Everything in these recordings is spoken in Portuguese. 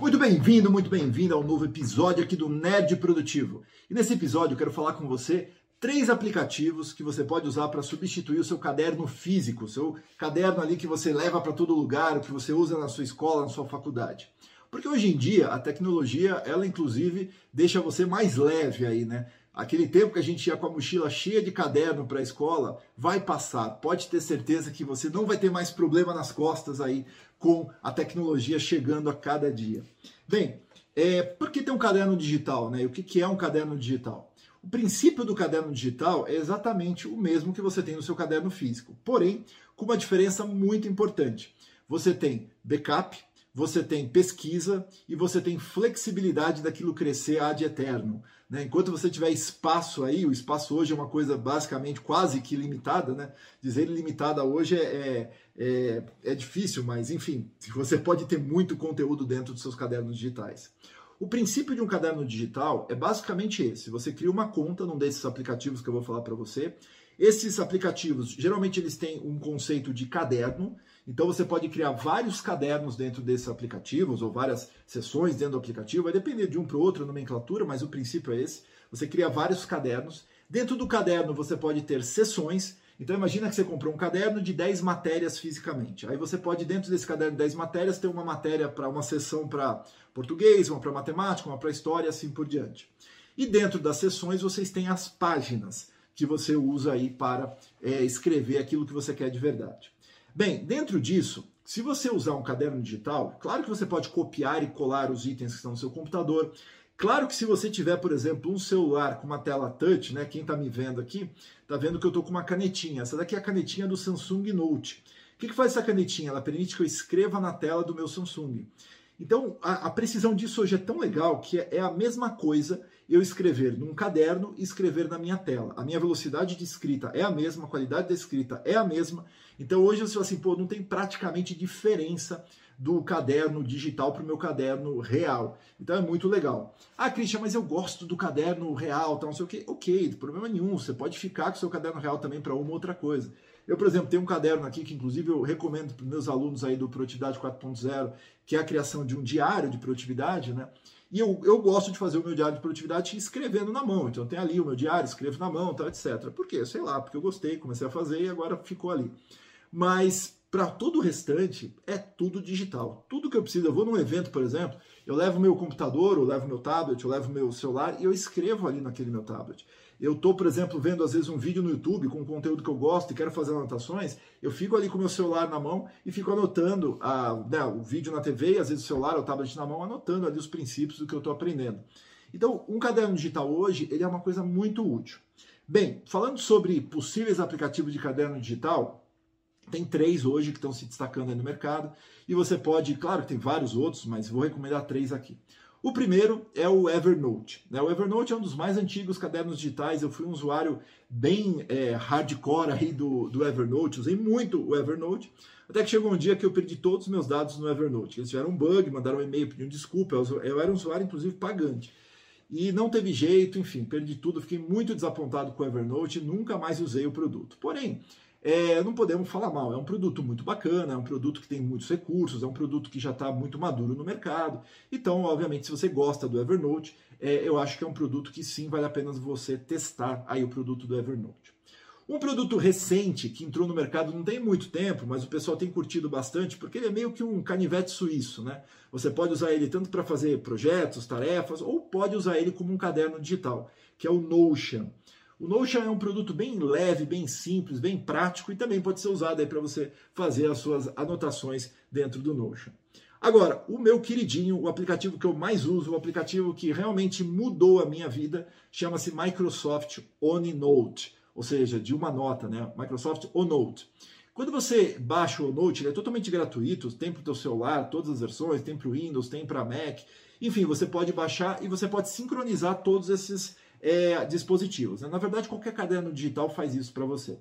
Muito bem-vindo, muito bem-vindo ao novo episódio aqui do Nerd Produtivo. E nesse episódio eu quero falar com você três aplicativos que você pode usar para substituir o seu caderno físico, seu caderno ali que você leva para todo lugar, que você usa na sua escola, na sua faculdade. Porque hoje em dia a tecnologia, ela inclusive deixa você mais leve aí, né? Aquele tempo que a gente ia com a mochila cheia de caderno para a escola vai passar. Pode ter certeza que você não vai ter mais problema nas costas aí com a tecnologia chegando a cada dia. Bem, é, por que tem um caderno digital? Né? O que, que é um caderno digital? O princípio do caderno digital é exatamente o mesmo que você tem no seu caderno físico, porém com uma diferença muito importante. Você tem backup, você tem pesquisa e você tem flexibilidade daquilo crescer ad eterno. Né? Enquanto você tiver espaço aí, o espaço hoje é uma coisa basicamente quase que limitada, né? Dizer limitada hoje é, é, é, é difícil, mas enfim, você pode ter muito conteúdo dentro dos seus cadernos digitais. O princípio de um caderno digital é basicamente esse: você cria uma conta num desses aplicativos que eu vou falar para você. Esses aplicativos, geralmente eles têm um conceito de caderno, então você pode criar vários cadernos dentro desses aplicativos, ou várias sessões dentro do aplicativo, vai depender de um para o outro a nomenclatura, mas o princípio é esse. Você cria vários cadernos. Dentro do caderno você pode ter sessões. Então imagina que você comprou um caderno de 10 matérias fisicamente. Aí você pode, dentro desse caderno de 10 matérias, ter uma matéria para uma sessão para português, uma para matemática, uma para história, assim por diante. E dentro das sessões vocês têm as páginas que você usa aí para é, escrever aquilo que você quer de verdade. Bem, dentro disso, se você usar um caderno digital, claro que você pode copiar e colar os itens que estão no seu computador. Claro que se você tiver, por exemplo, um celular com uma tela touch, né? Quem está me vendo aqui, está vendo que eu estou com uma canetinha. Essa daqui é a canetinha do Samsung Note. O que, que faz essa canetinha? Ela permite que eu escreva na tela do meu Samsung. Então, a, a, precisão disso hoje é tão legal que é, é a mesma coisa eu escrever num caderno e escrever na minha tela. A minha velocidade de escrita é a mesma, a qualidade da escrita é a mesma. Então hoje você fala assim, pô, não tem praticamente diferença do caderno digital para o meu caderno real. Então é muito legal. Ah, Christian, mas eu gosto do caderno real, tal, não sei o quê. Ok, problema nenhum. Você pode ficar com o seu caderno real também para uma outra coisa. Eu, por exemplo, tenho um caderno aqui que, inclusive, eu recomendo para meus alunos aí do Produtividade 4.0, que é a criação de um diário de produtividade, né? E eu, eu gosto de fazer o meu diário de produtividade escrevendo na mão. Então tem ali o meu diário, escrevo na mão, tal, etc. Por quê? Sei lá, porque eu gostei, comecei a fazer e agora ficou ali. Mas para todo o restante é tudo digital. Tudo que eu preciso, eu vou num evento, por exemplo, eu levo meu computador, eu levo meu tablet, eu levo meu celular e eu escrevo ali naquele meu tablet. Eu estou, por exemplo, vendo às vezes um vídeo no YouTube com conteúdo que eu gosto e quero fazer anotações, eu fico ali com o meu celular na mão e fico anotando a, né, o vídeo na TV, às vezes o celular ou o tablet na mão, anotando ali os princípios do que eu estou aprendendo. Então, um caderno digital hoje, ele é uma coisa muito útil. Bem, falando sobre possíveis aplicativos de caderno digital, tem três hoje que estão se destacando no mercado e você pode, claro tem vários outros, mas vou recomendar três aqui. O primeiro é o Evernote. Né? O Evernote é um dos mais antigos cadernos digitais. Eu fui um usuário bem é, hardcore aí do, do Evernote, usei muito o Evernote. Até que chegou um dia que eu perdi todos os meus dados no Evernote. Eles tiveram um bug, mandaram um e-mail pedindo desculpa. Eu era um usuário, inclusive, pagante. E não teve jeito, enfim, perdi tudo. Fiquei muito desapontado com o Evernote, nunca mais usei o produto. Porém, é, não podemos falar mal. É um produto muito bacana, é um produto que tem muitos recursos, é um produto que já está muito maduro no mercado. Então, obviamente, se você gosta do Evernote, é, eu acho que é um produto que sim vale a pena você testar aí o produto do Evernote. Um produto recente que entrou no mercado não tem muito tempo, mas o pessoal tem curtido bastante, porque ele é meio que um canivete suíço, né? Você pode usar ele tanto para fazer projetos, tarefas, ou pode usar ele como um caderno digital, que é o Notion. O Notion é um produto bem leve, bem simples, bem prático e também pode ser usado para você fazer as suas anotações dentro do Notion. Agora, o meu queridinho, o aplicativo que eu mais uso, o aplicativo que realmente mudou a minha vida, chama-se Microsoft OneNote, ou seja, de uma nota, né? Microsoft OneNote. Quando você baixa o Note, ele é totalmente gratuito, tem para o teu celular, todas as versões, tem para o Windows, tem para Mac, enfim, você pode baixar e você pode sincronizar todos esses é, dispositivos. Né? Na verdade, qualquer caderno digital faz isso para você.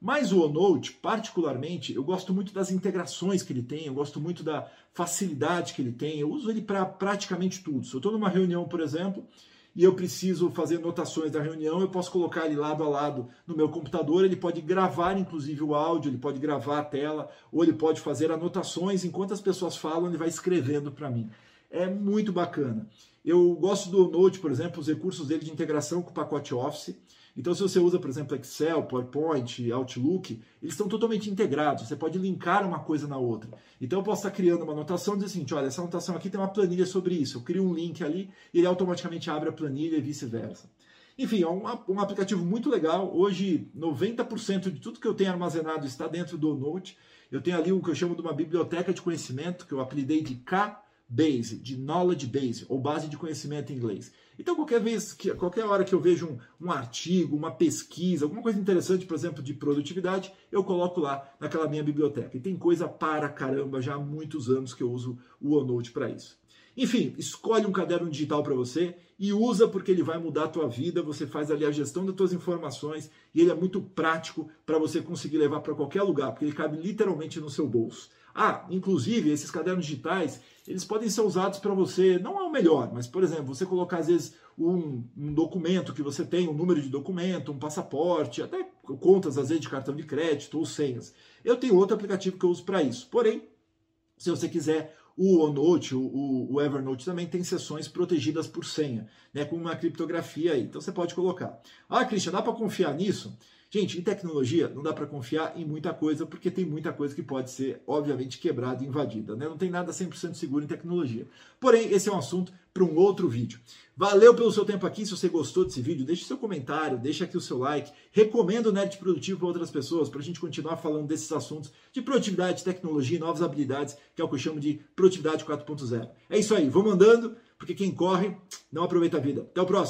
Mas o OneNote, particularmente, eu gosto muito das integrações que ele tem, eu gosto muito da facilidade que ele tem, eu uso ele para praticamente tudo. Se eu estou numa reunião, por exemplo, e eu preciso fazer anotações da reunião, eu posso colocar ele lado a lado no meu computador, ele pode gravar inclusive o áudio, ele pode gravar a tela, ou ele pode fazer anotações enquanto as pessoas falam, ele vai escrevendo para mim. é muito bacana. Eu gosto do Note, por exemplo, os recursos dele de integração com o pacote Office. Então, se você usa, por exemplo, Excel, PowerPoint, Outlook, eles estão totalmente integrados. Você pode linkar uma coisa na outra. Então, eu posso estar criando uma anotação e dizer assim: olha, essa anotação aqui tem uma planilha sobre isso. Eu crio um link ali e ele automaticamente abre a planilha e vice-versa. Enfim, é um, um, aplicativo muito legal. Hoje, 90% de tudo que eu tenho armazenado está dentro do Note. Eu tenho ali o que eu chamo de uma biblioteca de conhecimento, que eu apelidei de K-Base, de Knowledge Base, ou base de conhecimento em inglês. Então, qualquer vez, que, qualquer hora que eu vejo um, um artigo, uma pesquisa, alguma coisa interessante, por exemplo, de produtividade, eu coloco lá naquela minha biblioteca. E tem coisa para caramba, já há muitos anos que eu uso o OneNote para isso. Enfim, escolhe um caderno digital para você e usa porque ele vai mudar a tua vida, você faz ali a gestão das tuas informações e ele é muito prático para você conseguir levar para qualquer lugar, porque ele cabe literalmente no seu bolso. Ah, inclusive, esses cadernos digitais, eles podem ser usados para você, não é o melhor, mas, por exemplo, você colocar, às vezes, um, um, documento que você tem, um número de documento, um passaporte, até contas, às vezes, de cartão de crédito ou senhas. Eu tenho outro aplicativo que eu uso para isso. Porém, se você quiser o OneNote, o, o, Evernote também tem seções protegidas por senha, né, com uma criptografia aí. Então você pode colocar. Ah, Christian, dá para confiar nisso? Gente, em tecnologia não dá para confiar em muita coisa, porque tem muita coisa que pode ser, obviamente, quebrada e invadida. Né? Não tem nada 100% seguro em tecnologia. Porém, esse é um assunto para um outro vídeo. Valeu pelo seu tempo aqui. Se você gostou desse vídeo, deixe seu comentário, deixe aqui o seu like. Recomenda o Nerd Produtivo para outras pessoas, para a gente continuar falando desses assuntos de produtividade, tecnologia e novas habilidades, que é o que eu chamo de produtividade 4.0. É isso aí, vou mandando, porque quem corre não aproveita a vida. Até o próximo.